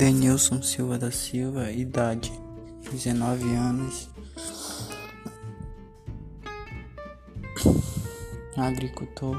Denilson Silva da Silva, idade 19 anos, agricultor.